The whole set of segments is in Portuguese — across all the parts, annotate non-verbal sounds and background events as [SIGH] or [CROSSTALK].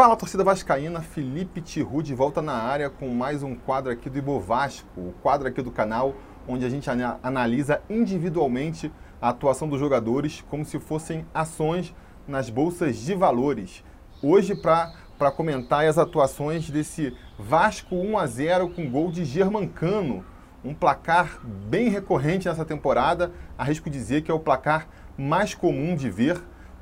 Fala torcida vascaína, Felipe Tiru de volta na área com mais um quadro aqui do Ibovasco, o quadro aqui do canal onde a gente analisa individualmente a atuação dos jogadores como se fossem ações nas bolsas de valores. Hoje para comentar as atuações desse Vasco 1 a 0 com gol de Germancano, um placar bem recorrente nessa temporada, arrisco dizer que é o placar mais comum de ver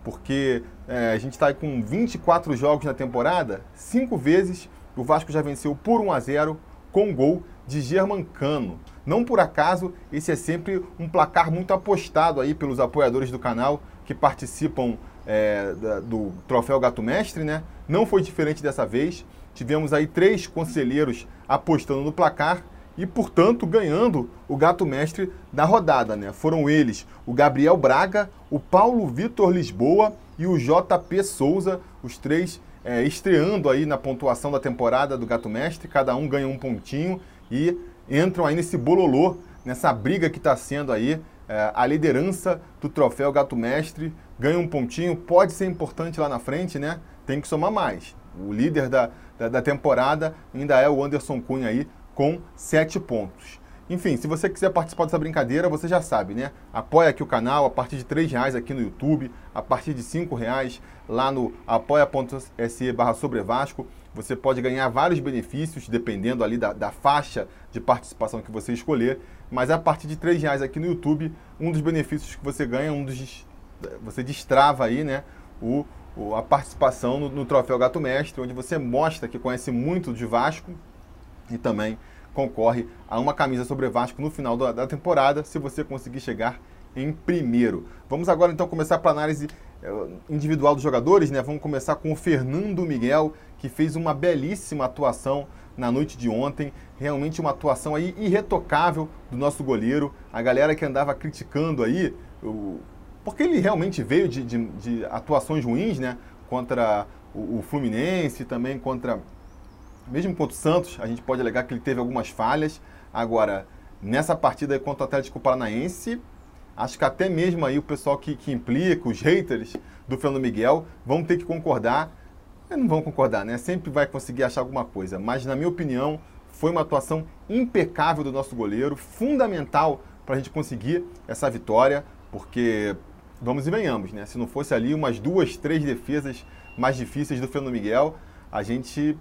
porque é, a gente está com 24 jogos na temporada, cinco vezes o Vasco já venceu por 1 a 0 com gol de Germancano. Não por acaso, esse é sempre um placar muito apostado aí pelos apoiadores do canal que participam é, do Troféu Gato Mestre, né? Não foi diferente dessa vez. Tivemos aí três conselheiros apostando no placar e, portanto, ganhando o gato mestre da rodada. Né? Foram eles o Gabriel Braga, o Paulo Vitor Lisboa e o JP Souza, os três é, estreando aí na pontuação da temporada do gato mestre. Cada um ganha um pontinho e entram aí nesse bololô, nessa briga que está sendo aí é, a liderança do troféu gato mestre. Ganha um pontinho, pode ser importante lá na frente, né? Tem que somar mais. O líder da, da, da temporada ainda é o Anderson Cunha aí, com 7 pontos. Enfim, se você quiser participar dessa brincadeira, você já sabe, né? Apoia aqui o canal a partir de R$ reais aqui no YouTube, a partir de R$ reais lá no apoia.se barra Vasco. Você pode ganhar vários benefícios, dependendo ali da, da, faixa de participação que você escolher. Mas a partir de R$ reais aqui no YouTube, um dos benefícios que você ganha, um dos. Você destrava aí, né? O, o a participação no, no Troféu Gato Mestre, onde você mostra que conhece muito de Vasco e também concorre a uma camisa sobre Vasco no final da, da temporada, se você conseguir chegar em primeiro. Vamos agora então começar para análise eh, individual dos jogadores, né? Vamos começar com o Fernando Miguel, que fez uma belíssima atuação na noite de ontem. Realmente uma atuação aí irretocável do nosso goleiro. A galera que andava criticando aí, porque ele realmente veio de, de, de atuações ruins, né? Contra o, o Fluminense, também contra mesmo contra o Santos, a gente pode alegar que ele teve algumas falhas. Agora, nessa partida contra o Atlético Paranaense, acho que até mesmo aí o pessoal que, que implica, os haters do Fernando Miguel, vão ter que concordar. Não vão concordar, né? Sempre vai conseguir achar alguma coisa. Mas, na minha opinião, foi uma atuação impecável do nosso goleiro, fundamental para a gente conseguir essa vitória, porque vamos e venhamos, né? Se não fosse ali umas duas, três defesas mais difíceis do Fernando Miguel, a gente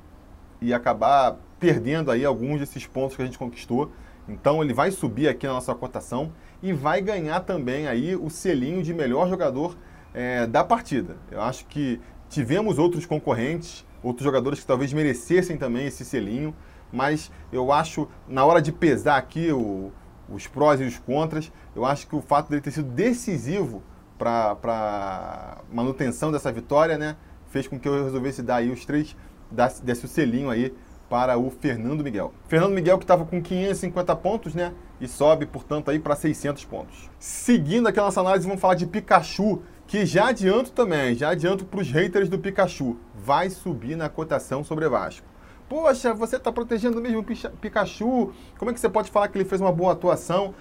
e acabar perdendo aí alguns desses pontos que a gente conquistou. Então ele vai subir aqui na nossa cotação e vai ganhar também aí o selinho de melhor jogador é, da partida. Eu acho que tivemos outros concorrentes, outros jogadores que talvez merecessem também esse selinho, mas eu acho, na hora de pesar aqui o, os prós e os contras, eu acho que o fato dele ter sido decisivo para a manutenção dessa vitória, né, fez com que eu resolvesse dar aí os três desse o selinho aí para o Fernando Miguel. Fernando Miguel que estava com 550 pontos, né? E sobe, portanto, aí para 600 pontos. Seguindo aqui a nossa análise, vamos falar de Pikachu, que já adianto também, já adianto para os haters do Pikachu, vai subir na cotação sobre Vasco. Poxa, você está protegendo mesmo o Pikachu, como é que você pode falar que ele fez uma boa atuação?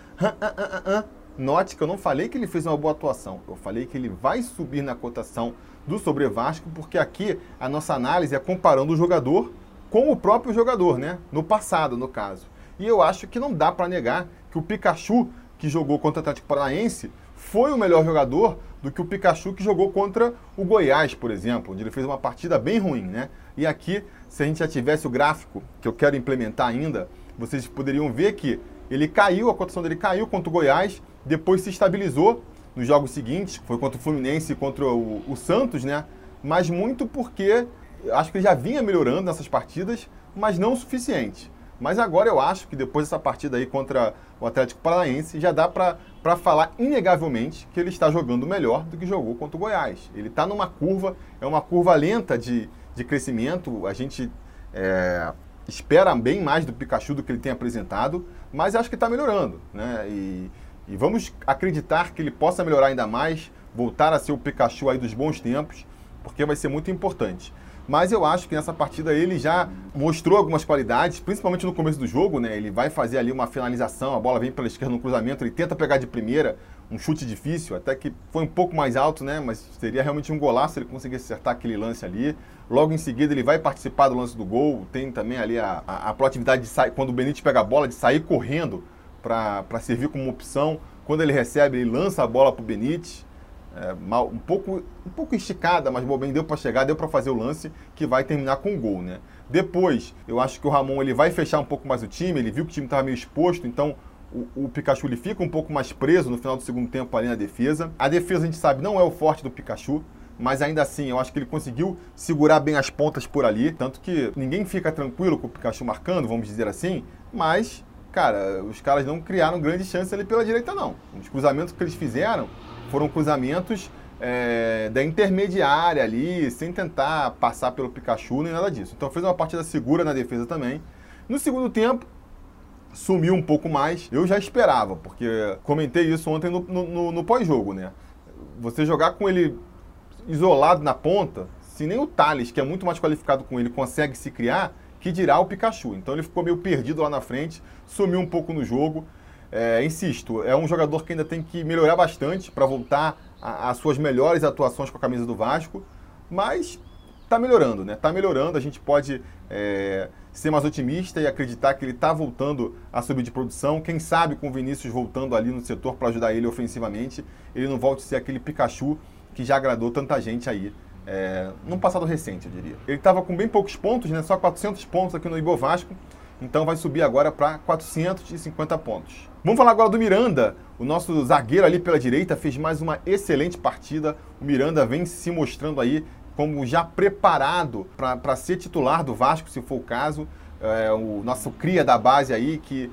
Note que eu não falei que ele fez uma boa atuação, eu falei que ele vai subir na cotação do Sobre Vasco, porque aqui a nossa análise é comparando o jogador com o próprio jogador, né? No passado, no caso. E eu acho que não dá para negar que o Pikachu, que jogou contra o Atlético Paranaense, foi o melhor jogador do que o Pikachu que jogou contra o Goiás, por exemplo, onde ele fez uma partida bem ruim, né? E aqui, se a gente já tivesse o gráfico que eu quero implementar ainda, vocês poderiam ver que ele caiu, a cotação dele caiu contra o Goiás, depois se estabilizou nos jogos seguintes, foi contra o Fluminense e contra o, o Santos, né? Mas muito porque acho que ele já vinha melhorando nessas partidas, mas não o suficiente. Mas agora eu acho que depois dessa partida aí contra o Atlético Paranaense, já dá para falar inegavelmente que ele está jogando melhor do que jogou contra o Goiás. Ele está numa curva, é uma curva lenta de, de crescimento. A gente é, espera bem mais do Pikachu do que ele tem apresentado, mas acho que está melhorando. Né? E, e vamos acreditar que ele possa melhorar ainda mais, voltar a ser o Pikachu aí dos bons tempos, porque vai ser muito importante. Mas eu acho que nessa partida ele já mostrou algumas qualidades, principalmente no começo do jogo, né? Ele vai fazer ali uma finalização, a bola vem pela esquerda no cruzamento, ele tenta pegar de primeira, um chute difícil, até que foi um pouco mais alto, né? Mas seria realmente um golaço se ele conseguisse acertar aquele lance ali. Logo em seguida ele vai participar do lance do gol. Tem também ali a, a, a proatividade de sair, quando o Benítez pega a bola, de sair correndo para servir como opção. Quando ele recebe, ele lança a bola para o Benítez. É, mal, um, pouco, um pouco esticada, mas bem deu para chegar, deu para fazer o lance que vai terminar com o gol, né? Depois, eu acho que o Ramon ele vai fechar um pouco mais o time, ele viu que o time estava meio exposto, então o, o, Pikachu ele fica um pouco mais preso no final do segundo tempo ali na defesa. A defesa, a gente sabe, não é o forte do Pikachu, mas ainda assim, eu acho que ele conseguiu segurar bem as pontas por ali. Tanto que ninguém fica tranquilo com o Pikachu marcando, vamos dizer assim, mas, cara, os caras não criaram grande chance ali pela direita, não. Os cruzamentos que eles fizeram foram cruzamentos é, da intermediária ali, sem tentar passar pelo Pikachu nem nada disso. Então fez uma partida segura na defesa também. No segundo tempo, sumiu um pouco mais. Eu já esperava, porque comentei isso ontem no, no, no pós-jogo, né? Você jogar com ele isolado na ponta, se nem o Thales, que é muito mais qualificado com ele, consegue se criar, que dirá o Pikachu. Então ele ficou meio perdido lá na frente, sumiu um pouco no jogo. É, insisto, é um jogador que ainda tem que melhorar bastante para voltar às suas melhores atuações com a camisa do Vasco, mas está melhorando, né? Está melhorando, a gente pode é, ser mais otimista e acreditar que ele está voltando a subir de produção. Quem sabe com o Vinícius voltando ali no setor para ajudar ele ofensivamente, ele não volte a ser aquele Pikachu que já agradou tanta gente aí é, num passado recente, eu diria. Ele estava com bem poucos pontos, né? Só 400 pontos aqui no Ibo Vasco. Então vai subir agora para 450 pontos. Vamos falar agora do Miranda. O nosso zagueiro ali pela direita fez mais uma excelente partida. O Miranda vem se mostrando aí como já preparado para ser titular do Vasco, se for o caso. É, o nosso cria da base aí, que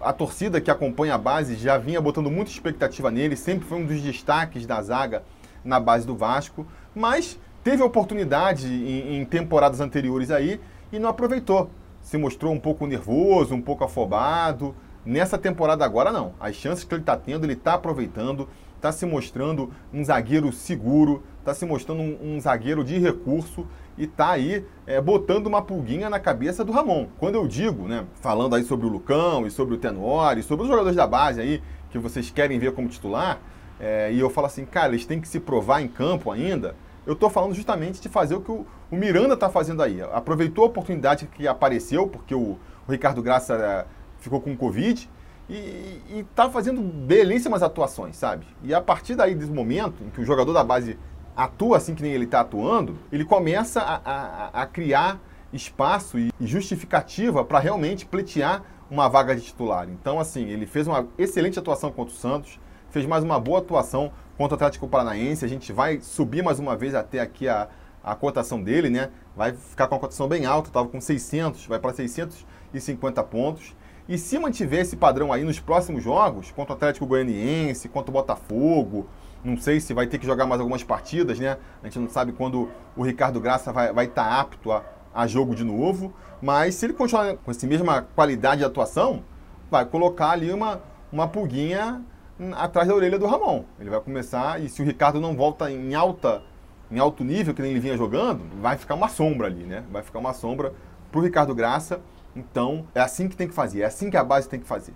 a torcida que acompanha a base já vinha botando muita expectativa nele, sempre foi um dos destaques da zaga na base do Vasco, mas teve oportunidade em, em temporadas anteriores aí e não aproveitou. Se mostrou um pouco nervoso, um pouco afobado. Nessa temporada agora não. As chances que ele está tendo, ele está aproveitando, está se mostrando um zagueiro seguro, está se mostrando um, um, zagueiro de recurso e está aí é, botando uma pulguinha na cabeça do Ramon. Quando eu digo, né, falando aí sobre o Lucão e sobre o Tenor sobre os jogadores da base aí que vocês querem ver como titular, é, e eu falo assim, cara, eles têm que se provar em campo ainda. Eu estou falando justamente de fazer o que o, o Miranda está fazendo aí. Aproveitou a oportunidade que apareceu, porque o, o Ricardo Graça é, ficou com Covid, e está fazendo belíssimas atuações, sabe? E a partir daí, desse momento em que o jogador da base atua assim que nem ele está atuando, ele começa a, a, a criar espaço e justificativa para realmente pleitear uma vaga de titular. Então, assim, ele fez uma excelente atuação contra o Santos, fez mais uma boa atuação contra o Atlético Paranaense. A gente vai subir mais uma vez até aqui a, a cotação dele, né? Vai ficar com a cotação bem alta, estava com 600, vai para 650 pontos. E se mantiver esse padrão aí nos próximos jogos, contra o Atlético Goianiense, contra o Botafogo, não sei se vai ter que jogar mais algumas partidas, né? A gente não sabe quando o Ricardo Graça vai estar tá apto a, a jogo de novo. Mas se ele continuar com essa mesma qualidade de atuação, vai colocar ali uma, uma pulguinha atrás da orelha do Ramon. Ele vai começar, e se o Ricardo não volta em alta, em alto nível, que nem ele vinha jogando, vai ficar uma sombra ali, né? Vai ficar uma sombra para o Ricardo Graça. Então, é assim que tem que fazer, é assim que a base tem que fazer.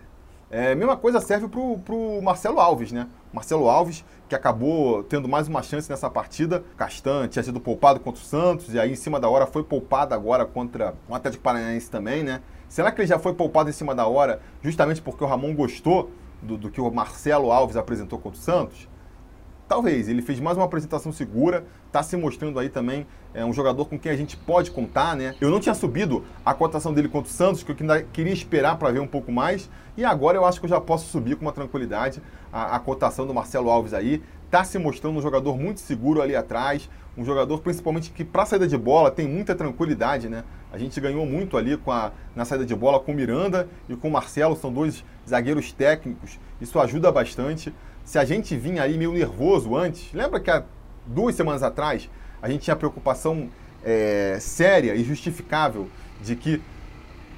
É, mesma coisa serve para o Marcelo Alves, né? Marcelo Alves, que acabou tendo mais uma chance nessa partida. Castan tinha sido poupado contra o Santos, e aí em cima da hora foi poupado agora contra o Atlético Paranaense também, né? Será que ele já foi poupado em cima da hora justamente porque o Ramon gostou do, do que o Marcelo Alves apresentou contra o Santos? Talvez, ele fez mais uma apresentação segura, está se mostrando aí também é, um jogador com quem a gente pode contar, né? Eu não tinha subido a cotação dele contra o Santos, que eu ainda queria esperar para ver um pouco mais, e agora eu acho que eu já posso subir com uma tranquilidade a, a cotação do Marcelo Alves aí. Está se mostrando um jogador muito seguro ali atrás, um jogador principalmente que para saída de bola tem muita tranquilidade, né? A gente ganhou muito ali com a, na saída de bola com o Miranda e com o Marcelo, são dois zagueiros técnicos, isso ajuda bastante se a gente vinha aí meio nervoso antes, lembra que há duas semanas atrás a gente tinha preocupação é, séria e justificável de que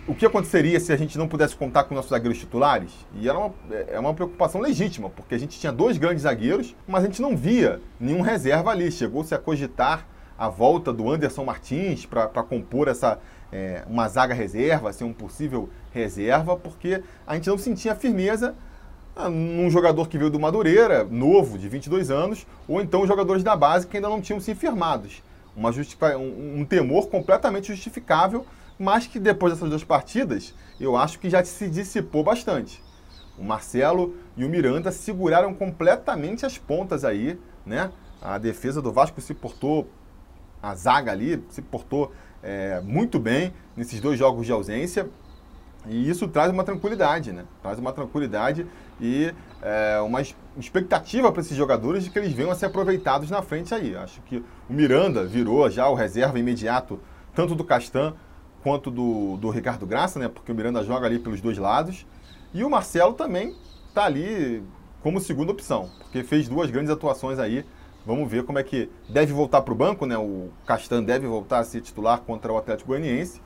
o que aconteceria se a gente não pudesse contar com nossos zagueiros titulares? E era uma, é uma preocupação legítima, porque a gente tinha dois grandes zagueiros, mas a gente não via nenhum reserva ali. Chegou-se a cogitar a volta do Anderson Martins para compor essa é, uma zaga reserva, ser um possível reserva, porque a gente não sentia firmeza num jogador que veio do Madureira, novo, de 22 anos, ou então jogadores da base que ainda não tinham se firmados. Uma um, um temor completamente justificável, mas que depois dessas duas partidas, eu acho que já se dissipou bastante. O Marcelo e o Miranda seguraram completamente as pontas aí, né? A defesa do Vasco se portou, a zaga ali se portou é, muito bem nesses dois jogos de ausência. E isso traz uma tranquilidade, né? Traz uma tranquilidade e é, uma expectativa para esses jogadores de que eles venham a ser aproveitados na frente aí. Acho que o Miranda virou já o reserva imediato, tanto do Castan quanto do, do Ricardo Graça, né? Porque o Miranda joga ali pelos dois lados. E o Marcelo também está ali como segunda opção, porque fez duas grandes atuações aí. Vamos ver como é que deve voltar para o banco, né? O Castan deve voltar a ser titular contra o Atlético Goianiense.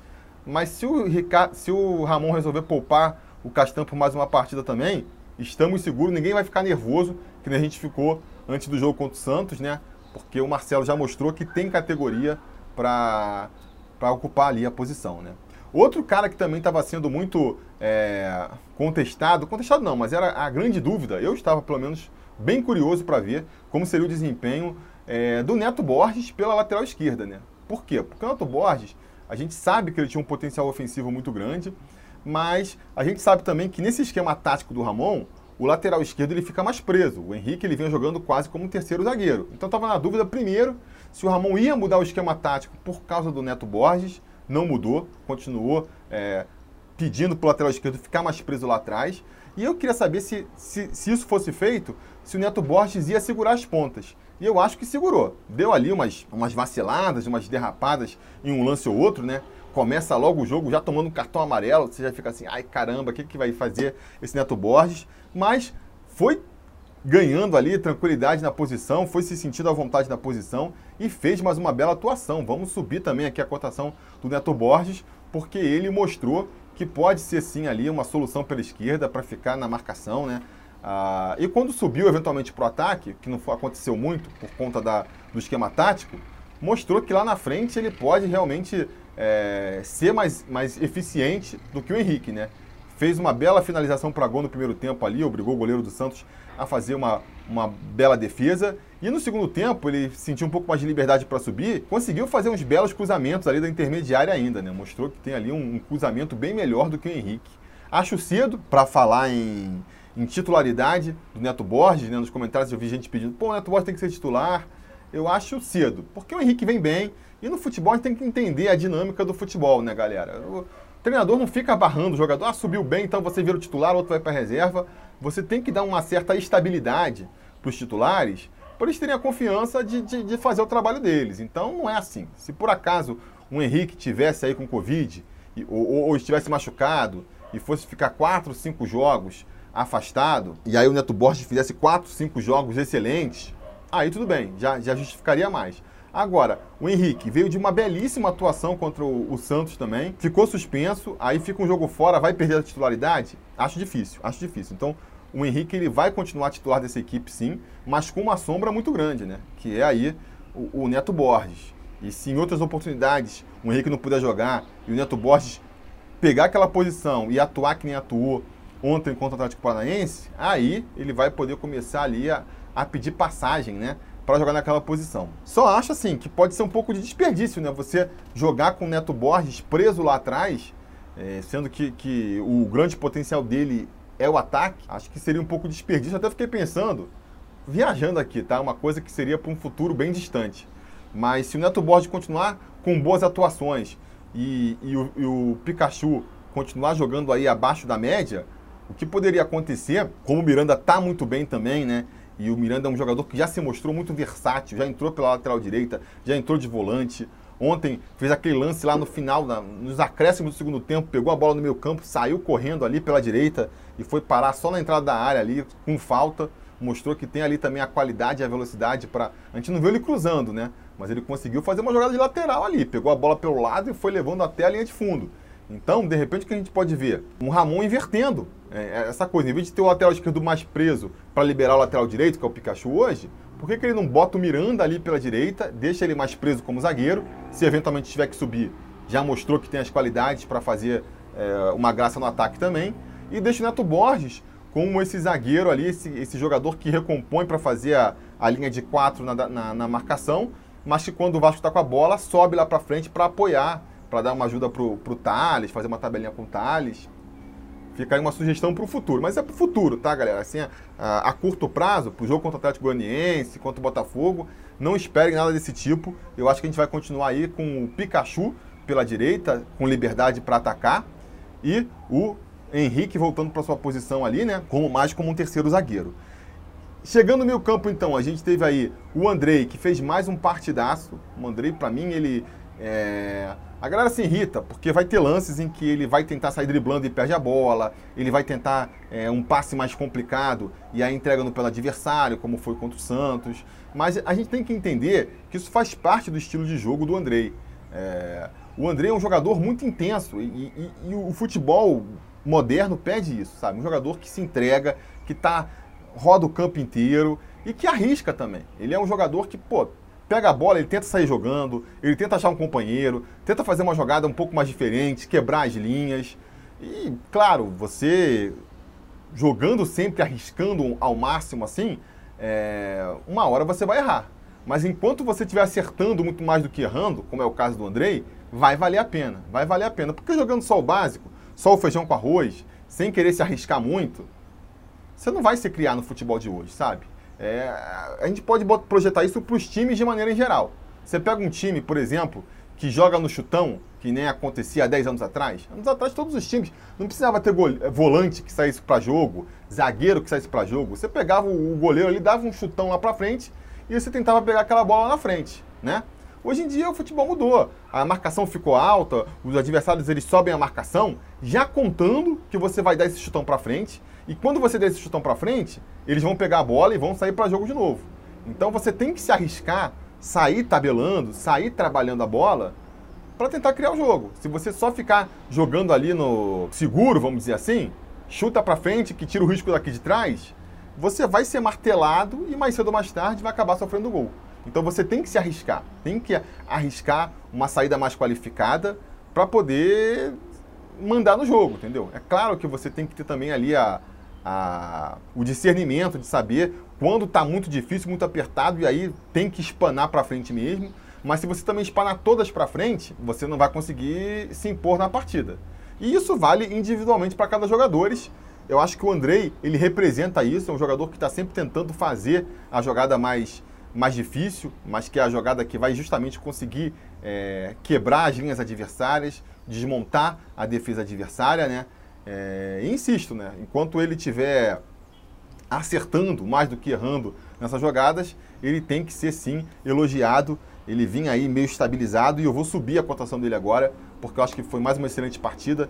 Mas se o, se o Ramon resolver poupar o Castan por mais uma partida também, estamos seguros, ninguém vai ficar nervoso, que nem a gente ficou antes do jogo contra o Santos, né? Porque o Marcelo já mostrou que tem categoria para ocupar ali a posição, né? Outro cara que também estava sendo muito é, contestado, contestado não, mas era a grande dúvida, eu estava pelo menos bem curioso para ver como seria o desempenho é, do Neto Borges pela lateral esquerda, né? Por quê? Porque o Neto Borges, a gente sabe que ele tinha um potencial ofensivo muito grande, mas a gente sabe também que nesse esquema tático do Ramon, o lateral esquerdo ele fica mais preso. O Henrique ele vem jogando quase como um terceiro zagueiro. Então estava na dúvida primeiro se o Ramon ia mudar o esquema tático por causa do Neto Borges. Não mudou, continuou é, pedindo para o lateral esquerdo ficar mais preso lá atrás. E eu queria saber se, se, se, isso fosse feito, se o Neto Borges ia segurar as pontas. E eu acho que segurou. Deu ali umas, umas vaciladas, umas derrapadas em um lance ou outro, né? Começa logo o jogo já tomando um cartão amarelo, você já fica assim, ai caramba, o que, que vai fazer esse Neto Borges? Mas foi ganhando ali tranquilidade na posição, foi se sentindo à vontade na posição e fez mais uma bela atuação. Vamos subir também aqui a cotação do Neto Borges, porque ele mostrou que pode ser sim ali uma solução pela esquerda para ficar na marcação, né? Ah, e quando subiu eventualmente para o ataque, que não aconteceu muito por conta da, do esquema tático, mostrou que lá na frente ele pode realmente é, ser mais, mais eficiente do que o Henrique, né? Fez uma bela finalização para gol no primeiro tempo ali, obrigou o goleiro do Santos a fazer uma, uma bela defesa. E no segundo tempo, ele sentiu um pouco mais de liberdade para subir, conseguiu fazer uns belos cruzamentos ali da intermediária ainda, né? Mostrou que tem ali um, um cruzamento bem melhor do que o Henrique. Acho cedo para falar em, em, titularidade do Neto Borges, né? Nos comentários eu vi gente pedindo, pô, o Neto Borges tem que ser titular. Eu acho cedo, porque o Henrique vem bem, e no futebol a gente tem que entender a dinâmica do futebol, né, galera? O treinador não fica barrando o jogador, ah, subiu bem, então você vira o titular, outro vai para reserva. Você tem que dar uma certa estabilidade para os titulares, para eles terem a confiança de, de, de, fazer o trabalho deles. Então não é assim. Se por acaso um Henrique tivesse aí com Covid, ou, ou, ou estivesse machucado, e fosse ficar quatro, cinco jogos afastado, e aí o Neto Borges fizesse quatro, cinco jogos excelentes, aí tudo bem, já, já justificaria mais. Agora, o Henrique veio de uma belíssima atuação contra o, o, Santos também, ficou suspenso, aí fica um jogo fora, vai perder a titularidade? Acho difícil, acho difícil. Então, o Henrique ele vai continuar titular dessa equipe sim, mas com uma sombra muito grande, né? Que é aí o, o Neto Borges. E se em outras oportunidades o Henrique não puder jogar e o Neto Borges pegar aquela posição e atuar que nem atuou ontem contra o Atlético Paranaense, aí ele vai poder começar ali a, a pedir passagem, né? Para jogar naquela posição. Só acho assim que pode ser um pouco de desperdício, né? Você jogar com o Neto Borges preso lá atrás, é, sendo que, que o grande potencial dele é o ataque, acho que seria um pouco de desperdício. Até fiquei pensando, viajando aqui, tá? Uma coisa que seria para um futuro bem distante. Mas se o Neto Borges continuar com boas atuações e, e, o, e o Pikachu continuar jogando aí abaixo da média, o que poderia acontecer, como o Miranda tá muito bem também, né? E o Miranda é um jogador que já se mostrou muito versátil, já entrou pela lateral direita, já entrou de volante. Ontem fez aquele lance lá no final, na, nos acréscimos do segundo tempo, pegou a bola no meio campo, saiu correndo ali pela direita e foi parar só na entrada da área ali, com falta. Mostrou que tem ali também a qualidade e a velocidade para. A gente não viu ele cruzando, né? Mas ele conseguiu fazer uma jogada de lateral ali. Pegou a bola pelo lado e foi levando até a linha de fundo. Então, de repente, o que a gente pode ver? Um Ramon invertendo é, é essa coisa. Em vez de ter o lateral esquerdo mais preso para liberar o lateral direito, que é o Pikachu hoje, por que, que ele não bota o Miranda ali pela direita, deixa ele mais preso como zagueiro? Se eventualmente tiver que subir, já mostrou que tem as qualidades para fazer é, uma graça no ataque também. E deixa o Neto Borges como esse zagueiro ali, esse, esse jogador que recompõe para fazer a, a, linha de quatro na, na, na, marcação, mas que quando o Vasco está com a bola, sobe lá para frente para apoiar, para dar uma ajuda para o Thales, fazer uma tabelinha com o Thales. Fica aí uma sugestão para o futuro. Mas é para o futuro, tá, galera? Assim, a, a curto prazo, para o jogo contra o Atlético Goianiense, contra o Botafogo, não esperem nada desse tipo. Eu acho que a gente vai continuar aí com o Pikachu pela direita, com liberdade para atacar, e o Henrique voltando para sua posição ali, né? Como mais como um terceiro zagueiro. Chegando no meio campo, então, a gente teve aí o Andrei, que fez mais um partidaço. O Andrei, para mim, ele. É... A galera se irrita, porque vai ter lances em que ele vai tentar sair driblando e perde a bola, ele vai tentar é, um passe mais complicado e aí entrega no pelo adversário, como foi contra o Santos. Mas a gente tem que entender que isso faz parte do estilo de jogo do Andrei. É... O Andrei é um jogador muito intenso e, e, e o futebol moderno pede isso, sabe? Um jogador que se entrega, que tá roda o campo inteiro e que arrisca também. Ele é um jogador que, pô, pega a bola, ele tenta sair jogando, ele tenta achar um companheiro, tenta fazer uma jogada um pouco mais diferente, quebrar as linhas. E, claro, você jogando sempre, arriscando ao máximo assim, é, uma hora você vai errar. Mas enquanto você estiver acertando muito mais do que errando, como é o caso do Andrei, vai valer a pena. Vai valer a pena. Porque jogando só o básico, só o feijão com arroz, sem querer se arriscar muito, você não vai se criar no futebol de hoje, sabe? É, a gente pode projetar isso para os times de maneira em geral. Você pega um time, por exemplo, que joga no chutão, que nem acontecia há 10 anos atrás. Anos atrás, todos os times não precisava ter eh, volante que saísse para jogo, zagueiro que saísse para jogo. Você pegava o goleiro ali, dava um chutão lá para frente e você tentava pegar aquela bola lá na frente, né? Hoje em dia o futebol mudou. A marcação ficou alta, os adversários eles sobem a marcação, já contando que você vai dar esse chutão para frente. E quando você der esse chutão para frente, eles vão pegar a bola e vão sair para jogo de novo. Então você tem que se arriscar, sair tabelando, sair trabalhando a bola para tentar criar o jogo. Se você só ficar jogando ali no seguro, vamos dizer assim, chuta para frente que tira o risco daqui de trás, você vai ser martelado e mais cedo ou mais tarde vai acabar sofrendo gol. Então você tem que se arriscar, tem que arriscar uma saída mais qualificada para poder mandar no jogo, entendeu? É claro que você tem que ter também ali a, a, o discernimento de saber quando está muito difícil, muito apertado e aí tem que espanar para frente mesmo. Mas se você também espanar todas para frente, você não vai conseguir se impor na partida. E isso vale individualmente para cada jogador. Eu acho que o Andrei, ele representa isso, é um jogador que está sempre tentando fazer a jogada mais mais difícil, mas que é a jogada que vai justamente conseguir é, quebrar as linhas adversárias, desmontar a defesa adversária, né? É, e insisto, né? Enquanto ele estiver acertando mais do que errando nessas jogadas, ele tem que ser sim elogiado. Ele vinha aí meio estabilizado e eu vou subir a cotação dele agora, porque eu acho que foi mais uma excelente partida.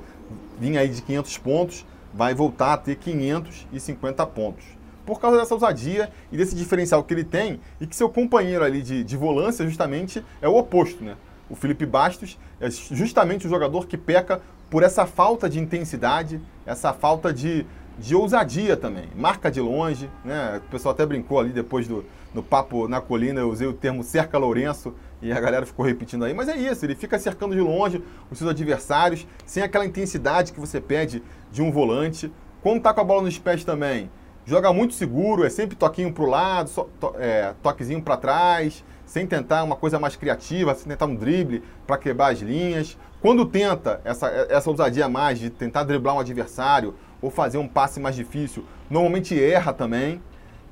Vinha aí de 500 pontos, vai voltar a ter 550 pontos por causa dessa ousadia e desse diferencial que ele tem e que seu companheiro ali de, de volância justamente é o oposto, né? O Felipe Bastos é justamente o jogador que peca por essa falta de intensidade, essa falta de, de ousadia também. Marca de longe, né? O pessoal até brincou ali depois do no papo na colina, eu usei o termo cerca Lourenço e a galera ficou repetindo aí, mas é isso, ele fica cercando de longe os seus adversários, sem aquela intensidade que você pede de um volante. Quando tá com a bola nos pés também, joga muito seguro, é sempre toquinho para o lado, to, é, toquezinho para trás, sem tentar uma coisa mais criativa, sem tentar um drible para quebrar as linhas. Quando tenta essa, essa ousadia mais de tentar driblar um adversário ou fazer um passe mais difícil, normalmente erra também.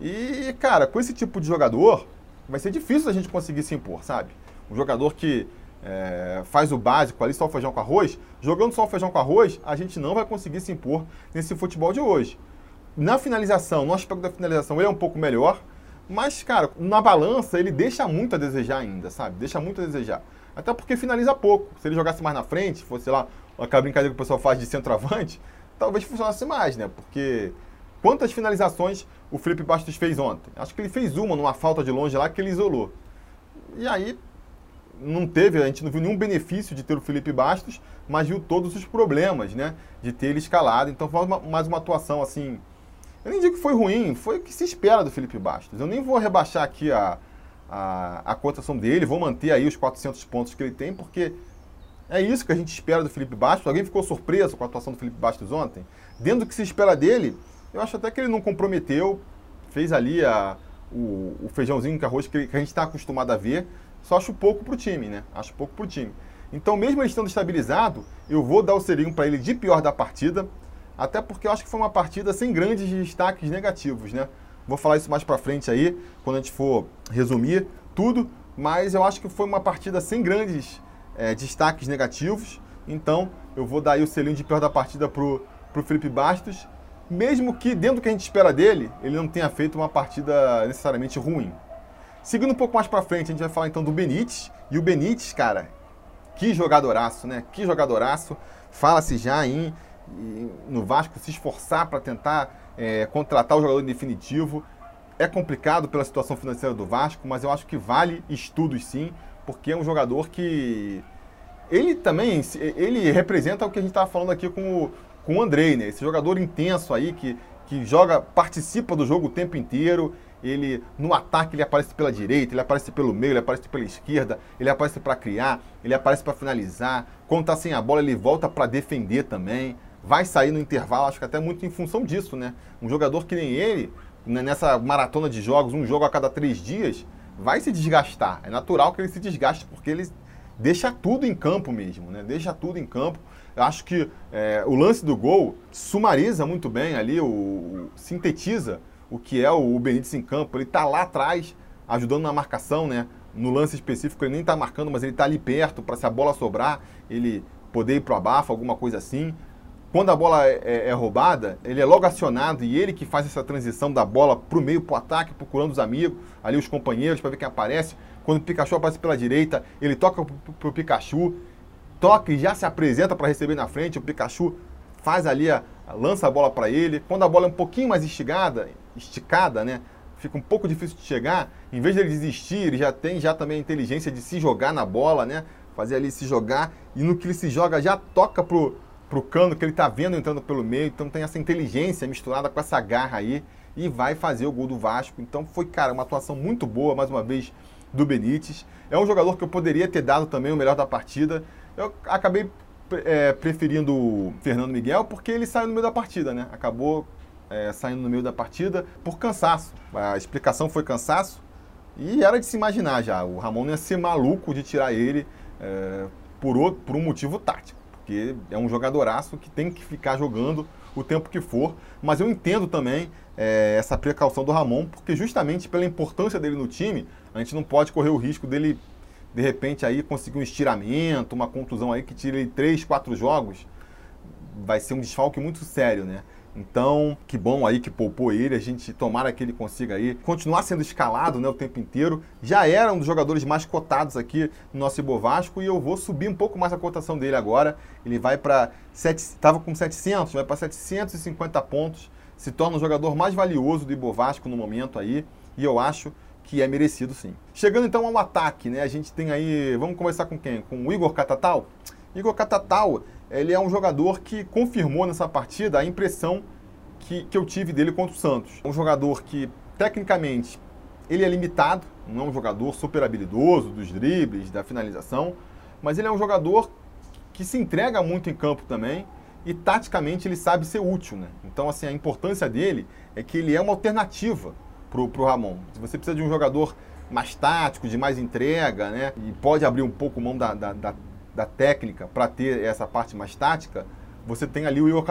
E, cara, com esse tipo de jogador, vai ser difícil a gente conseguir se impor, sabe? Um jogador que é, faz o básico ali, só o feijão com arroz, jogando só o feijão com arroz, a gente não vai conseguir se impor nesse futebol de hoje. Na finalização, no aspecto da finalização, ele é um pouco melhor, mas, cara, na balança ele deixa muito a desejar ainda, sabe? Deixa muito a desejar. Até porque finaliza pouco. Se ele jogasse mais na frente, fosse, lá, aquela brincadeira que o pessoal faz de centroavante, [LAUGHS] talvez funcionasse mais, né? Porque quantas finalizações o Felipe Bastos fez ontem? Acho que ele fez uma numa falta de longe lá que ele isolou. E aí não teve, a gente não viu nenhum benefício de ter o Felipe Bastos, mas viu todos os problemas, né? De ter ele escalado. Então foi mais uma atuação assim eu nem digo que foi ruim, foi o que se espera do Felipe Bastos. Eu nem vou rebaixar aqui a, a, a cotação dele, vou manter aí os 400 pontos que ele tem, porque é isso que a gente espera do Felipe Bastos. Alguém ficou surpreso com a atuação do Felipe Bastos ontem? Dentro do que se espera dele, Eu acho até que ele não comprometeu, fez ali a, o, o feijãozinho com arroz que, que a gente está acostumado a ver, só acho pouco para o time, né? Acho pouco para o time. Então, mesmo ele estando estabilizado, eu vou dar o selinho para ele de pior da partida, até porque eu acho que foi uma partida sem grandes destaques negativos, né? Vou falar isso mais para frente aí, quando a gente for resumir tudo, mas eu acho que foi uma partida sem grandes é, destaques negativos, então eu vou dar aí o selinho de pior da partida pro, pro Felipe Bastos, mesmo que dentro do que a gente espera dele, ele não tenha feito uma partida necessariamente ruim. Seguindo um pouco mais para frente, a gente vai falar então do Benítez, e o Benítez, cara, que jogadoraço, né? Que jogadoraço. Fala-se já em, no Vasco se esforçar para tentar é, contratar o jogador definitivo. É complicado pela situação financeira do Vasco, mas eu acho que vale estudos sim, porque é um jogador que ele também ele representa o que a gente estava falando aqui com o, com o Andrei, né? Esse jogador intenso aí que, que joga, participa do jogo o tempo inteiro. Ele no ataque ele aparece pela direita, ele aparece pelo meio, ele aparece pela esquerda, ele aparece para criar, ele aparece para finalizar. Quando tá sem a bola, ele volta para defender também. Vai sair no intervalo, acho que até muito em função disso, né? Um jogador que nem ele, né, nessa maratona de jogos, um jogo a cada três dias, vai se desgastar. É natural que ele se desgaste, porque ele deixa tudo em campo mesmo, né? Deixa tudo em campo. Eu acho que é, o lance do gol sumariza muito bem ali, o, o sintetiza o que é o, o Benítez em campo. Ele está lá atrás, ajudando na marcação, né? No lance específico ele nem está marcando, mas ele está ali perto para se a bola sobrar, ele poder ir para o abafa, alguma coisa assim. Quando a bola é, é, é, roubada, ele é logo acionado e ele que faz essa transição da bola para o meio, para o ataque, procurando os amigos, ali os companheiros, para ver quem aparece. Quando o Pikachu aparece pela direita, ele toca para o Pikachu, toca e já se apresenta para receber na frente. O Pikachu faz ali, a, lança a bola para ele. Quando a bola é um pouquinho mais esticada, esticada, né? Fica um pouco difícil de chegar. Em vez de ele desistir, ele já tem já também a inteligência de se jogar na bola, né? Fazer ali se jogar e no que ele se joga já toca pro pro cano que ele tá vendo entrando pelo meio. Então tem essa inteligência misturada com essa garra aí e vai fazer o gol do Vasco. Então foi, cara, uma atuação muito boa, mais uma vez, do Benítez. É um jogador que eu poderia ter dado também o melhor da partida. Eu acabei é, preferindo o Fernando Miguel porque ele saiu no meio da partida, né? Acabou é, saindo no meio da partida por cansaço. A explicação foi cansaço e era de se imaginar já. O Ramon ia ser maluco de tirar ele é, por, outro, por um motivo tático, porque é um jogadoraço que tem que ficar jogando o tempo que for. Mas eu entendo também é, essa precaução do Ramon, porque justamente pela importância dele no time, a gente não pode correr o risco dele, de repente, aí conseguir um estiramento, uma contusão aí que tire três, quatro jogos. Vai ser um desfalque muito sério, né? Então, que bom aí que poupou ele, a gente tomara que ele consiga aí continuar sendo escalado né, o tempo inteiro. Já era um dos jogadores mais cotados aqui no nosso Ibovasco e eu vou subir um pouco mais a cotação dele agora. Ele vai para estava com 700, vai para 750 pontos, se torna o jogador mais valioso do Ibovasco no momento aí, e eu acho que é merecido sim. Chegando então ao ataque, né? A gente tem aí, vamos começar com quem? Com o Igor Catatal. Igor Catatal ele é um jogador que confirmou nessa partida a impressão que, que eu tive dele contra o Santos. Um jogador que, tecnicamente, ele é limitado, não é um jogador super habilidoso dos dribles, da finalização, mas ele é um jogador que se entrega muito em campo também e taticamente ele sabe ser útil, né? Então, assim, a importância dele é que ele é uma alternativa pro, pro Ramon. Se você precisa de um jogador mais tático, de mais entrega, né? E pode abrir um pouco mão da, da, da da técnica para ter essa parte mais tática, você tem ali o Igor.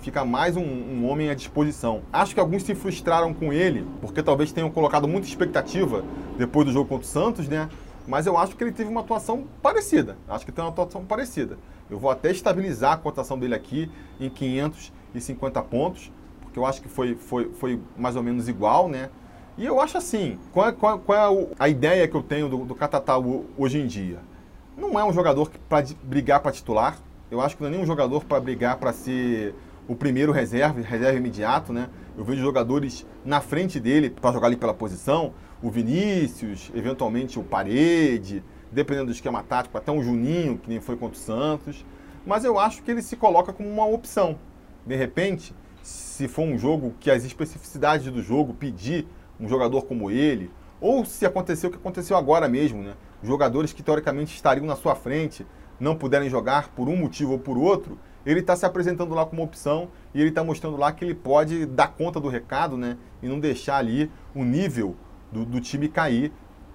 Fica mais um, um, homem à disposição. Acho que alguns se frustraram com ele, porque talvez tenham colocado muita expectativa depois do jogo contra o Santos, né? Mas eu acho que ele teve uma atuação parecida. Acho que tem uma atuação parecida. Eu vou até estabilizar a cotação dele aqui em 550 pontos, porque eu acho que foi, foi, foi mais ou menos igual, né? E eu acho assim, qual é, qual, qual é a ideia que eu tenho do, do hoje em dia? Não é um jogador para brigar para titular. Eu acho que não é nem um jogador para brigar para ser o primeiro reserva, reserva imediato, né? Eu vejo jogadores na frente dele para jogar ali pela posição, o Vinícius, eventualmente o Parede, dependendo do esquema tático, até um Juninho, que nem foi contra o Santos. Mas eu acho que ele se coloca como uma opção. De repente, se for um jogo que as especificidades do jogo pedir um jogador como ele, ou se aconteceu o que aconteceu agora mesmo, né? Jogadores que teoricamente estariam na sua frente não puderem jogar por um motivo ou por outro, ele está se apresentando lá como opção e ele está mostrando lá que ele pode dar conta do recado, né? E não deixar ali o nível do, do time cair,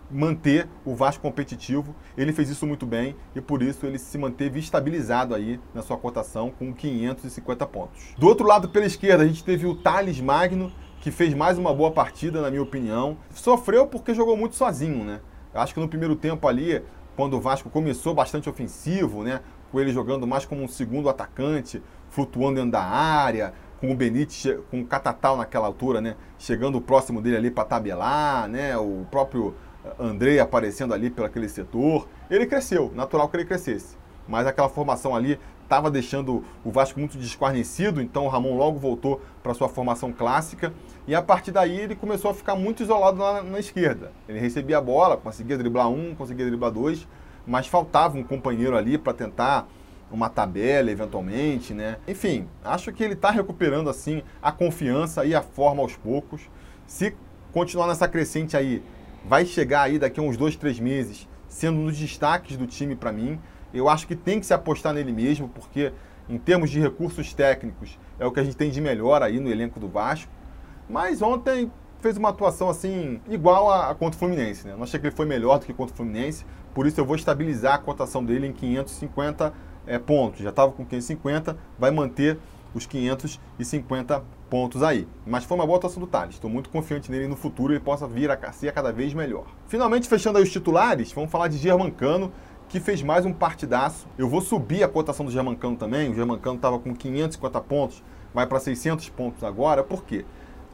manter o Vasco competitivo. Ele fez isso muito bem e por isso ele se manteve estabilizado aí na sua cotação com 550 pontos. Do outro lado, pela esquerda, a gente teve o Thales Magno, que fez mais uma boa partida, na minha opinião. Sofreu porque jogou muito sozinho, né? Acho que no primeiro tempo ali, quando o Vasco começou bastante ofensivo, né? Com ele jogando mais como um segundo atacante, flutuando dentro da área, com o Benítez, com o Catatal naquela altura, né? Chegando próximo dele ali para tabelar, né? O próprio André aparecendo ali pelo aquele setor. Ele cresceu, natural que ele crescesse. Mas aquela formação ali estava deixando o Vasco muito desguarnecido, então o Ramon logo voltou para sua formação clássica e a partir daí ele começou a ficar muito isolado na, na, esquerda. Ele recebia a bola, conseguia driblar um, conseguia driblar dois, mas faltava um companheiro ali para tentar uma tabela eventualmente, né? Enfim, acho que ele está recuperando assim a confiança e a forma aos poucos. Se continuar nessa crescente aí, vai chegar aí daqui a uns dois, três meses, sendo um dos destaques do time para mim. Eu acho que tem que se apostar nele mesmo, porque em termos de recursos técnicos é o que a gente tem de melhor aí no elenco do Vasco. Mas ontem fez uma atuação assim igual a, a contra o Fluminense, né? Eu não achei que ele foi melhor do que contra o Fluminense, por isso eu vou estabilizar a cotação dele em 550 é, pontos. Já estava com 550, vai manter os 550 pontos aí. Mas foi uma boa atuação do Thales. Estou muito confiante nele no futuro ele possa vir a ser cada vez melhor. Finalmente, fechando aí os titulares, vamos falar de Germancano, que fez mais um partidaço. Eu vou subir a cotação do Germancano também. O Germancano estava com 550 pontos, vai para 600 pontos agora. Por quê?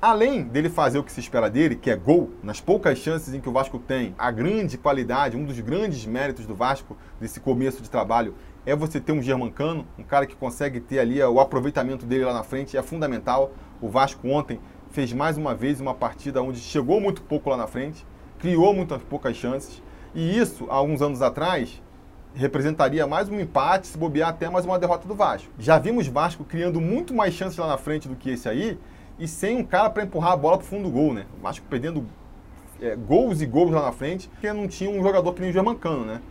Além dele fazer o que se espera dele, que é gol, nas poucas chances em que o Vasco tem, a grande qualidade, um dos grandes méritos do Vasco nesse começo de trabalho é você ter um Germancano, um cara que consegue ter ali o aproveitamento dele lá na frente, é fundamental. O Vasco ontem fez mais uma vez uma partida onde chegou muito pouco lá na frente, criou muitas poucas chances, e isso, há alguns anos atrás, representaria mais um empate, se bobear até mais uma derrota do Vasco. Já vimos Vasco criando muito mais chances lá na frente do que esse aí, e sem um cara para empurrar a bola para o fundo do gol, né? O Vasco perdendo é, gols e gols lá na frente, porque não tinha um jogador que nem o Germancano, né?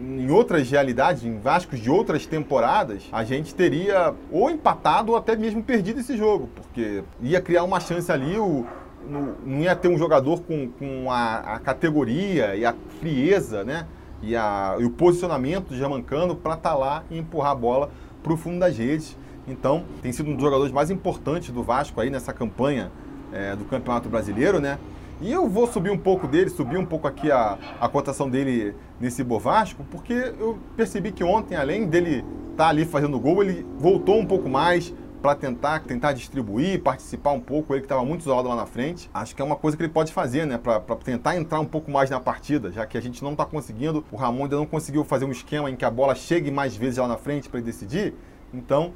em outras realidades, em Vascos de outras temporadas, a gente teria ou empatado ou até mesmo perdido esse jogo, porque ia criar uma chance ali, o, não ia ter um jogador com, com a, a categoria e a frieza, né? E, a, e o posicionamento do Jamancano para estar tá lá e empurrar a bola para o fundo das redes. Então, tem sido um dos jogadores mais importantes do Vasco aí nessa campanha é, do Campeonato Brasileiro, né? E eu vou subir um pouco dele, subir um pouco aqui a, a cotação dele nesse Bovasco, porque eu percebi que ontem, além dele estar tá ali fazendo gol, ele voltou um pouco mais para tentar, tentar distribuir, participar um pouco, ele que estava muito isolado lá na frente. Acho que é uma coisa que ele pode fazer, né, para tentar entrar um pouco mais na partida, já que a gente não está conseguindo, o Ramon ainda não conseguiu fazer um esquema em que a bola chegue mais vezes lá na frente para ele decidir. Então,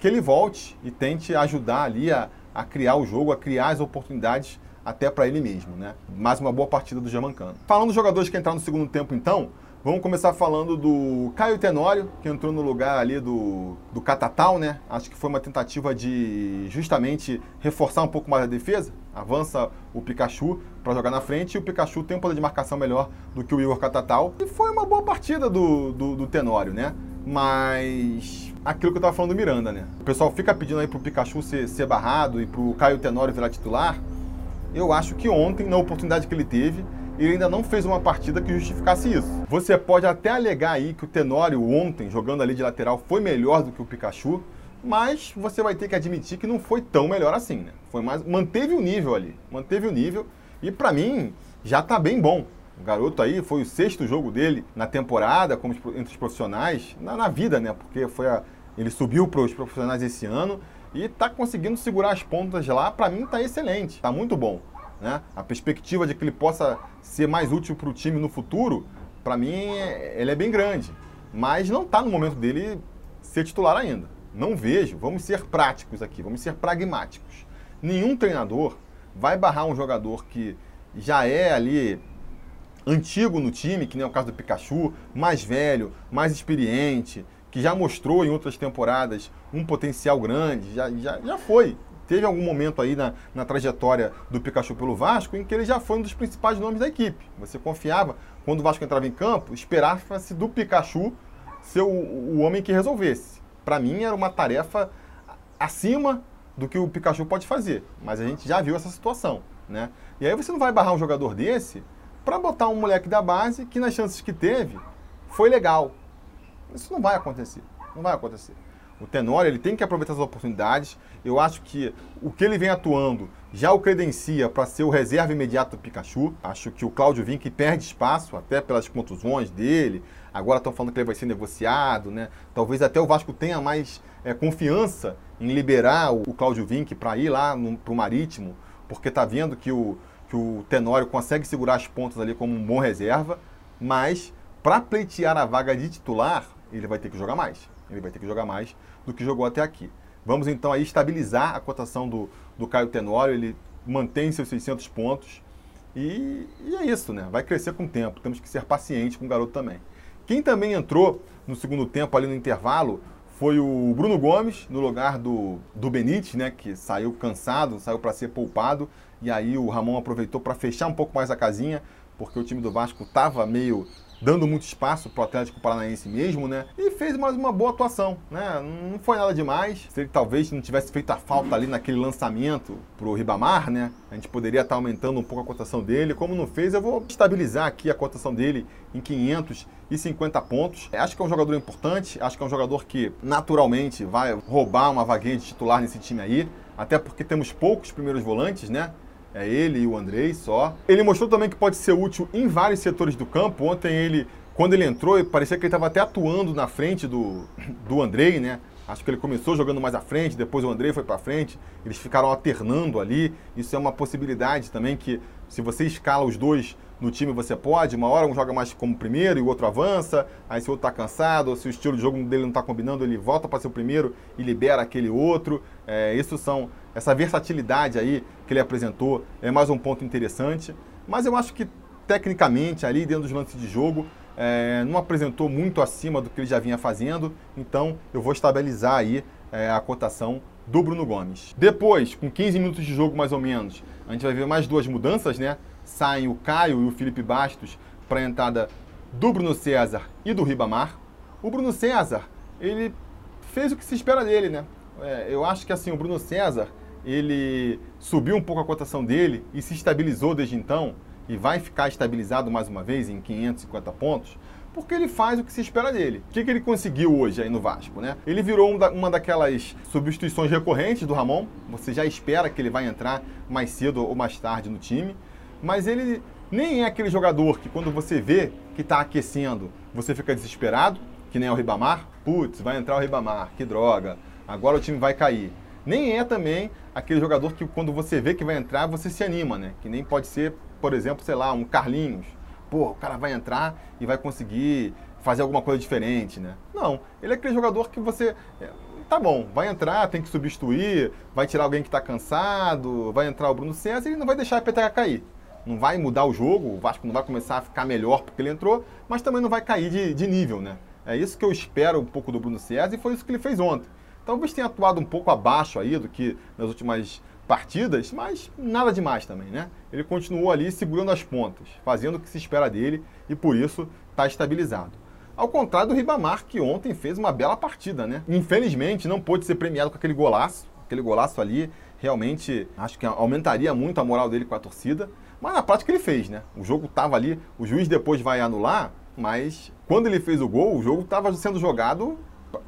que ele volte e tente ajudar ali a, a criar o jogo, a criar as oportunidades até para ele mesmo, né? Mais uma boa partida do Jamancano. Falando dos jogadores que entraram no segundo tempo, então, vamos começar falando do Caio Tenório, que entrou no lugar ali do, do Catatal, né? Acho que foi uma tentativa de justamente reforçar um pouco mais a defesa. Avança o Pikachu para jogar na frente e o Pikachu tem um poder de marcação melhor do que o Igor Catatal. E foi uma boa partida do, do, do Tenório, né? Mas aquilo que eu estava falando do Miranda, né? O pessoal fica pedindo aí pro Pikachu ser, ser barrado e pro Caio Tenório virar titular eu acho que ontem, na oportunidade que ele teve, ele ainda não fez uma partida que justificasse isso. Você pode até alegar aí que o Tenório ontem, jogando ali de lateral, foi melhor do que o Pikachu, mas você vai ter que admitir que não foi tão melhor assim, né? Foi mais, manteve o nível ali, manteve o nível e para mim já tá bem bom. O garoto aí foi o sexto jogo dele na temporada, como entre os profissionais, na, na vida, né? Porque foi a, ele subiu para os profissionais esse ano e está conseguindo segurar as pontas lá, para mim está excelente, está muito bom. Né? A perspectiva de que ele possa ser mais útil para o time no futuro, para mim, ele é bem grande. Mas não está no momento dele ser titular ainda. Não vejo. Vamos ser práticos aqui, vamos ser pragmáticos. Nenhum treinador vai barrar um jogador que já é ali antigo no time, que nem é o caso do Pikachu, mais velho, mais experiente, que já mostrou em outras temporadas um potencial grande, já, já, já foi. Teve algum momento aí na, na trajetória do Pikachu pelo Vasco em que ele já foi um dos principais nomes da equipe. Você confiava, quando o Vasco entrava em campo, esperava-se do Pikachu ser o, o homem que resolvesse. para mim era uma tarefa acima do que o Pikachu pode fazer. Mas a gente já viu essa situação, né? E aí você não vai barrar um jogador desse para botar um moleque da base que nas chances que teve foi legal. Isso não vai acontecer. Não vai acontecer. O Tenório ele tem que aproveitar as oportunidades. Eu acho que o que ele vem atuando já o credencia para ser o reserva imediato do Pikachu. Acho que o Cláudio Vinck perde espaço, até pelas contusões dele. Agora estão falando que ele vai ser negociado, né? Talvez até o Vasco tenha mais é, confiança em liberar o, o Cláudio Vinck para ir lá para o Marítimo, porque está vendo que o, que o Tenório consegue segurar as pontas ali como um bom reserva, mas para pleitear a vaga de titular, ele vai ter que jogar mais. Ele vai ter que jogar mais do que jogou até aqui. Vamos então aí estabilizar a cotação do, do Caio Tenório, ele mantém seus 600 pontos e, e, é isso, né? Vai crescer com o tempo, temos que ser pacientes com o garoto também. Quem também entrou no segundo tempo ali no intervalo foi o Bruno Gomes, no lugar do, do Benítez, né? Que saiu cansado, saiu para ser poupado e aí o Ramon aproveitou para fechar um pouco mais a casinha, porque o time do Vasco estava meio dando muito espaço para o Atlético Paranaense mesmo, né? E fez mais uma boa atuação, né? Não foi nada demais. Se ele talvez não tivesse feito a falta ali naquele lançamento pro Ribamar, né? A gente poderia estar tá aumentando um pouco a cotação dele. Como não fez, eu vou estabilizar aqui a cotação dele em 550 pontos. Acho que é um jogador importante, acho que é um jogador que naturalmente vai roubar uma vaguinha de titular nesse time aí, até porque temos poucos primeiros volantes, né? É ele e o Andrei só. Ele mostrou também que pode ser útil em vários setores do campo. Ontem ele, quando ele entrou, parecia que ele estava até atuando na frente do, do Andrei, né? Acho que ele começou jogando mais à frente, depois o Andrei foi para frente. Eles ficaram alternando ali. Isso é uma possibilidade também que se você escala os dois no time você pode, uma hora um joga mais como primeiro e o outro avança, aí se o outro está cansado, ou se o estilo de jogo dele não está combinando, ele volta para ser o primeiro e libera aquele outro. É, isso são essa versatilidade aí que ele apresentou é mais um ponto interessante. Mas eu acho que tecnicamente ali dentro dos lances de jogo é, não apresentou muito acima do que ele já vinha fazendo. Então eu vou estabilizar aí é, a cotação do Bruno Gomes. Depois, com 15 minutos de jogo mais ou menos, a gente vai ver mais duas mudanças, né? saem o Caio e o Felipe Bastos para a entrada do Bruno César e do Ribamar. O Bruno César, ele fez o que se espera dele, né? É, eu acho que assim, o Bruno César, ele subiu um pouco a cotação dele e se estabilizou desde então e vai ficar estabilizado mais uma vez em 550 pontos, porque ele faz o que se espera dele. O que, que ele conseguiu hoje aí no Vasco, né? Ele virou uma daquelas substituições recorrentes do Ramon. Você já espera que ele vai entrar mais cedo ou mais tarde no time mas ele nem é aquele jogador que quando você vê que está aquecendo, você fica desesperado, que nem é o Ribamar, putz, vai entrar o Ribamar, que droga, agora o time vai cair. Nem é também aquele jogador que quando você vê que vai entrar, você se anima, né? Que nem pode ser, por exemplo, sei lá, um Carlinhos. Pô, o cara vai entrar e vai conseguir fazer alguma coisa diferente, né? Não, ele é aquele jogador que você é, tá bom, vai entrar, tem que substituir, vai tirar alguém que está cansado, vai entrar o Bruno César e não vai deixar a peteca cair não vai mudar o jogo, o Vasco não vai começar a ficar melhor porque ele entrou, mas também não vai cair de, de nível, né? É isso que eu espero um pouco do Bruno César e foi isso que ele fez ontem. Talvez tenha atuado um pouco abaixo aí do que nas últimas partidas, mas nada demais também, né? Ele continuou ali segurando as pontas, fazendo o que se espera dele e por isso está estabilizado. Ao contrário do Ribamar, que ontem fez uma bela partida, né? Infelizmente não pôde ser premiado com aquele golaço. Aquele golaço ali realmente acho que aumentaria muito a moral dele com a torcida. Mas na prática ele fez, né? O jogo estava ali, o juiz depois vai anular, mas quando ele fez o gol, o jogo estava sendo jogado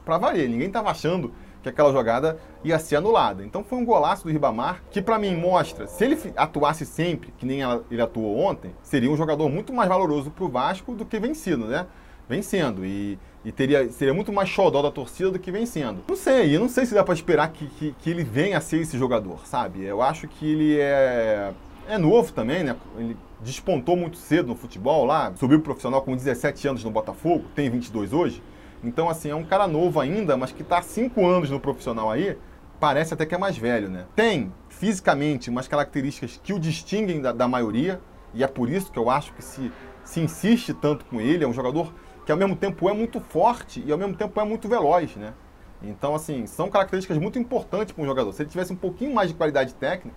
para valer. Ninguém estava achando que aquela jogada ia ser anulada. Então foi um golaço do Ribamar que para mim mostra, se ele atuasse sempre, que nem ele atuou ontem, seria um jogador muito mais valoroso para o Vasco do que vencido, né? Vencendo. E, e teria, seria muito mais xodó da torcida do que vencendo. Não sei, eu não sei se dá para esperar que, que, que ele venha a ser esse jogador, sabe? Eu acho que ele é é novo também, né? Ele despontou muito cedo no futebol lá, subiu profissional com 17 anos no Botafogo, tem 22 hoje. Então, assim, é um cara novo ainda, mas que está há 5 anos no profissional aí, parece até que é mais velho, né? Tem, fisicamente, umas características que o distinguem da, da maioria, e é por isso que eu acho que se, se insiste tanto com ele. É um jogador que, ao mesmo tempo, é muito forte e, ao mesmo tempo, é muito veloz, né? Então, assim, são características muito importantes para um jogador. Se ele tivesse um pouquinho mais de qualidade técnica,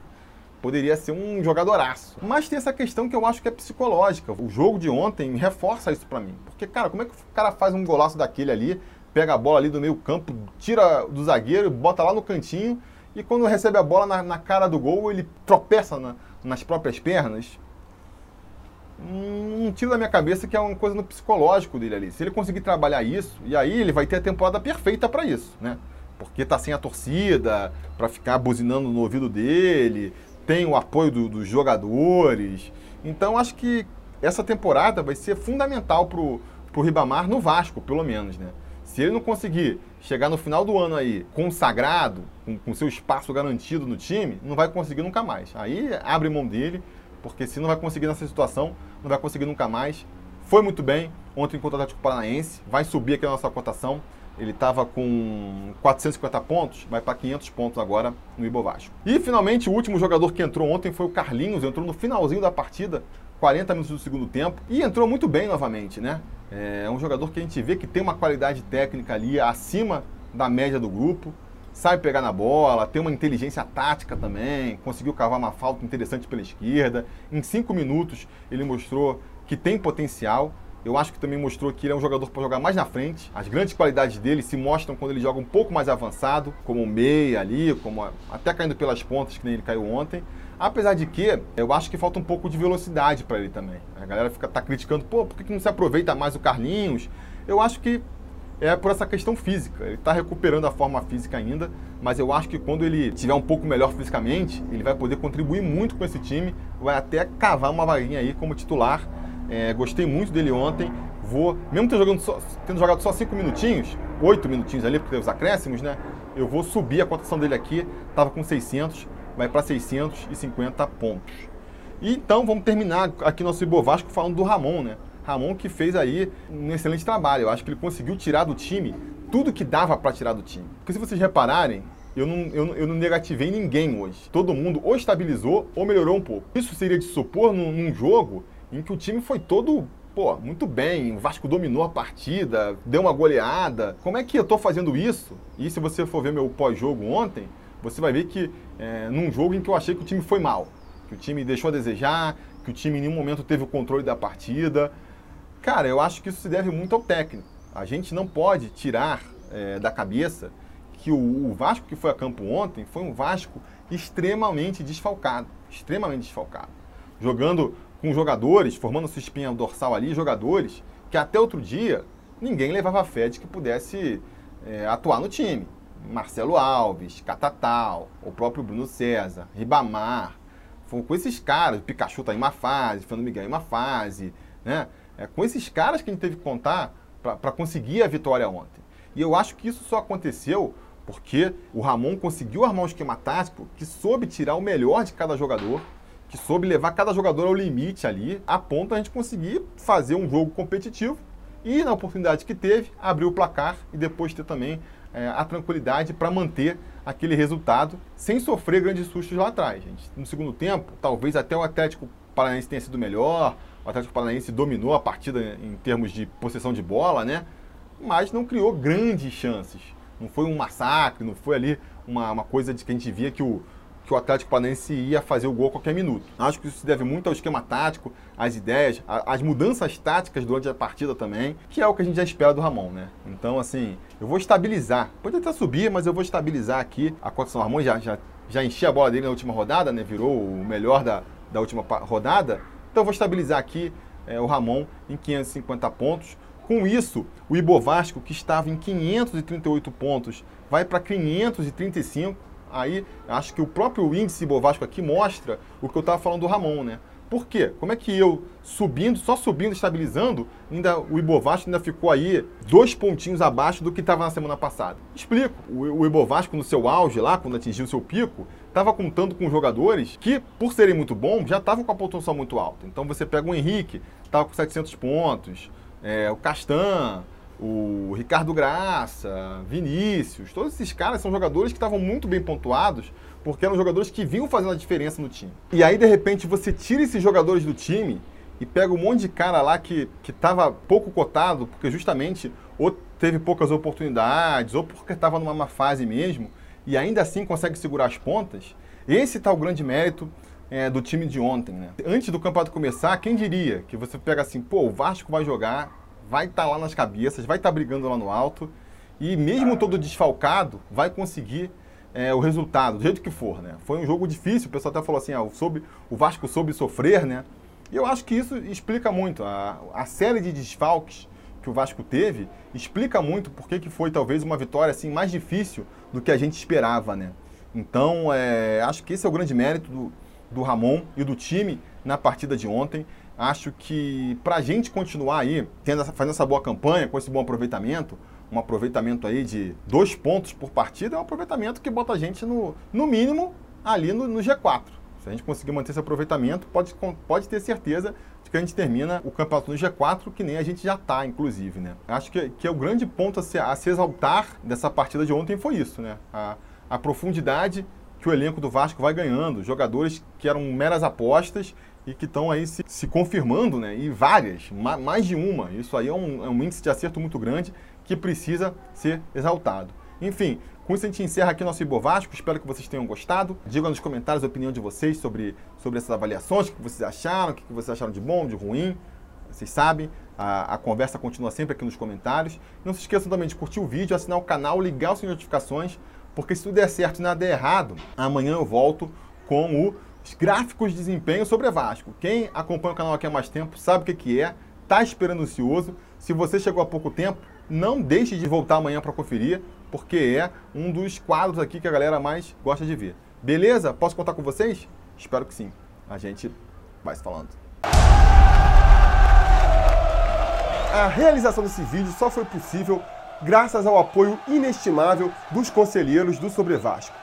poderia ser um jogadoraço. Mas tem essa questão que eu acho que é psicológica. O jogo de ontem reforça isso para mim. Porque, cara, como é que o cara faz um golaço daquele ali, pega a bola ali do meio campo, tira do zagueiro, bota lá no cantinho e quando recebe a bola na, na cara do gol, ele tropeça na, nas próprias pernas. Não tira da minha cabeça que é uma coisa no psicológico dele ali. Se ele conseguir trabalhar isso, e aí ele vai ter a temporada perfeita para isso, né? Porque tá sem a torcida, para ficar buzinando no ouvido dele, tem o apoio do, dos jogadores. Então acho que essa temporada vai ser fundamental pro, pro Ribamar no Vasco, pelo menos, né? Se ele não conseguir chegar no final do ano aí consagrado, com, com seu espaço garantido no time, não vai conseguir nunca mais. Aí abre mão dele, porque se não vai conseguir nessa situação, não vai conseguir nunca mais. Foi muito bem ontem contra o Atlético Paranaense, vai subir aqui a nossa cotação. Ele estava com 450 pontos, vai para 500 pontos agora no Ibovasco. E finalmente o último jogador que entrou ontem foi o Carlinhos, entrou no finalzinho da partida, 40 minutos do segundo tempo, e entrou muito bem novamente, né? É um jogador que a gente vê que tem uma qualidade técnica ali acima da média do grupo, sabe pegar na bola, tem uma inteligência tática também, conseguiu cavar uma falta interessante pela esquerda. Em cinco minutos ele mostrou que tem potencial. Eu acho que também mostrou que ele é um jogador para jogar mais na frente. As grandes qualidades dele se mostram quando ele joga um pouco mais avançado, como meia ali, como até caindo pelas pontas, que nem ele caiu ontem. Apesar de que eu acho que falta um pouco de velocidade para ele também. A galera fica tá criticando, pô, por que não se aproveita mais o Carlinhos? Eu acho que é por essa questão física. Ele está recuperando a forma física ainda, mas eu acho que quando ele tiver um pouco melhor fisicamente, ele vai poder contribuir muito com esse time, vai até cavar uma vaguinha aí como titular. É, gostei muito dele ontem. Vou, mesmo tendo jogado, só, tendo jogado só cinco minutinhos, oito minutinhos ali, porque teve os acréscimos, né? Eu vou subir a cotação dele aqui, estava com 600, vai para 650 pontos. E então vamos terminar aqui nosso Ibovasco falando do Ramon, né? Ramon que fez aí um excelente trabalho. Eu acho que ele conseguiu tirar do time tudo que dava para tirar do time. Porque se vocês repararem, eu não, eu, eu não negativei ninguém hoje. Todo mundo ou estabilizou ou melhorou um pouco. Isso seria de supor num, num jogo em que o time foi todo pô, muito bem, o Vasco dominou a partida, deu uma goleada. Como é que eu tô fazendo isso? E se você for ver meu pós-jogo ontem, você vai ver que é, num jogo em que eu achei que o time foi mal, que o time deixou a desejar, que o time em nenhum momento teve o controle da partida. Cara, eu acho que isso se deve muito ao técnico. A gente não pode tirar é, da cabeça que o, o, Vasco que foi a campo ontem foi um Vasco extremamente desfalcado. Extremamente desfalcado. Jogando com jogadores, formando sua espinha dorsal ali, jogadores que até outro dia ninguém levava fé de que pudesse é, atuar no time. Marcelo Alves, Catatal, o próprio Bruno César, Ribamar. Foi com esses caras, o Pikachu está em uma fase, Fernando Miguel em uma fase, né? É com esses caras que a gente teve que contar para conseguir a vitória ontem. E eu acho que isso só aconteceu porque o Ramon conseguiu armar um esquema tático que soube tirar o melhor de cada jogador, que soube levar cada jogador ao limite ali, a ponto a gente conseguir fazer um jogo competitivo e, na oportunidade que teve, abrir o placar e depois ter também é, a tranquilidade para manter aquele resultado sem sofrer grandes sustos lá atrás. Gente. No segundo tempo, talvez até o Atlético Paranaense tenha sido melhor, o Atlético Paranaense dominou a partida em termos de possessão de bola, né? Mas não criou grandes chances. Não foi um massacre, não foi ali uma, uma coisa de que a gente via que o, que o Atlético Paranaense ia fazer o gol a qualquer minuto. Acho que isso se deve muito ao esquema tático, às ideias, às mudanças táticas durante a partida também, que é o que a gente já espera do Ramon, né? Então, assim, eu vou estabilizar. Pode até subir, mas eu vou estabilizar aqui a cotação. O Ramon já, já, já enchi a bola dele na última rodada, né? Virou o melhor da, da última rodada. Então, eu vou estabilizar aqui é, o Ramon em 550 pontos. Com isso, o Ibovasco, que estava em 538 pontos, vai para 535 aí acho que o próprio índice Bovasco aqui mostra o que eu estava falando do Ramon, né? Por quê? Como é que eu subindo, só subindo, estabilizando, ainda o Ibovasco ainda ficou aí dois pontinhos abaixo do que estava na semana passada? Explico. O, o Ibovasco no seu auge lá, quando atingiu o seu pico, estava contando com jogadores que, por serem muito bons, já estavam com a pontuação muito alta. Então você pega o Henrique, estava com 700 pontos, é, o Castan, o Ricardo Graça, Vinícius, todos esses caras são jogadores que estavam muito bem pontuados, porque eram jogadores que vinham fazendo a diferença no time. E aí, de repente, você tira esses jogadores do time e pega um monte de cara lá que estava pouco cotado, porque justamente ou teve poucas oportunidades, ou porque estava numa má fase mesmo, e ainda assim consegue segurar as pontas. Esse está o grande mérito é, do time de ontem. Né? Antes do campeonato começar, quem diria que você pega assim, pô, o Vasco vai jogar vai estar tá lá nas cabeças, vai estar tá brigando lá no alto. e mesmo todo desfalcado, vai conseguir é, o resultado, do jeito que for, né? Foi um jogo difícil, o pessoal até falou assim, ah, soube, o Vasco soube sofrer, né? E eu acho que isso explica muito. A, a série de desfalques que o Vasco teve explica muito porque que foi talvez uma vitória assim mais difícil do que a gente esperava, né? Então, é, acho que esse é o grande mérito do, do Ramon e do time na partida de ontem. Acho que para a gente continuar aí, tendo essa, fazendo essa boa campanha, com esse bom aproveitamento, um aproveitamento aí de dois pontos por partida, é um aproveitamento que bota a gente no, no mínimo ali no, no G4. Se a gente conseguir manter esse aproveitamento, pode, pode ter certeza de que a gente termina o campeonato no G4, que nem a gente já está, inclusive. Né? Acho que, que é o grande ponto a se, a se exaltar dessa partida de ontem foi isso, né? A, a profundidade que o elenco do Vasco vai ganhando, jogadores que eram meras apostas e que estão aí se, se, confirmando, né? E várias, ma, mais de uma. Isso aí é um, é um índice de acerto muito grande que precisa ser exaltado. Enfim, com isso a gente encerra aqui nosso Ibo Vasco. Espero que vocês tenham gostado. Digam nos comentários a opinião de vocês sobre, sobre essas avaliações, o que vocês acharam, o que vocês acharam de bom, de ruim. Vocês sabem, a, a conversa continua sempre aqui nos comentários. Não se esqueçam também de curtir o vídeo, assinar o canal, ligar as notificações, porque se tudo der certo e nada der errado, amanhã eu volto com os gráficos de desempenho sobre Vasco. Quem acompanha o canal aqui há mais tempo sabe o que, que é, está esperando ansioso. Se você chegou há pouco tempo, não deixe de voltar amanhã para conferir, porque é um dos quadros aqui que a galera mais gosta de ver. Beleza? Posso contar com vocês? Espero que sim. A gente vai se falando. A realização desse vídeo só foi possível graças ao apoio inestimável dos conselheiros do Sobre Vasco.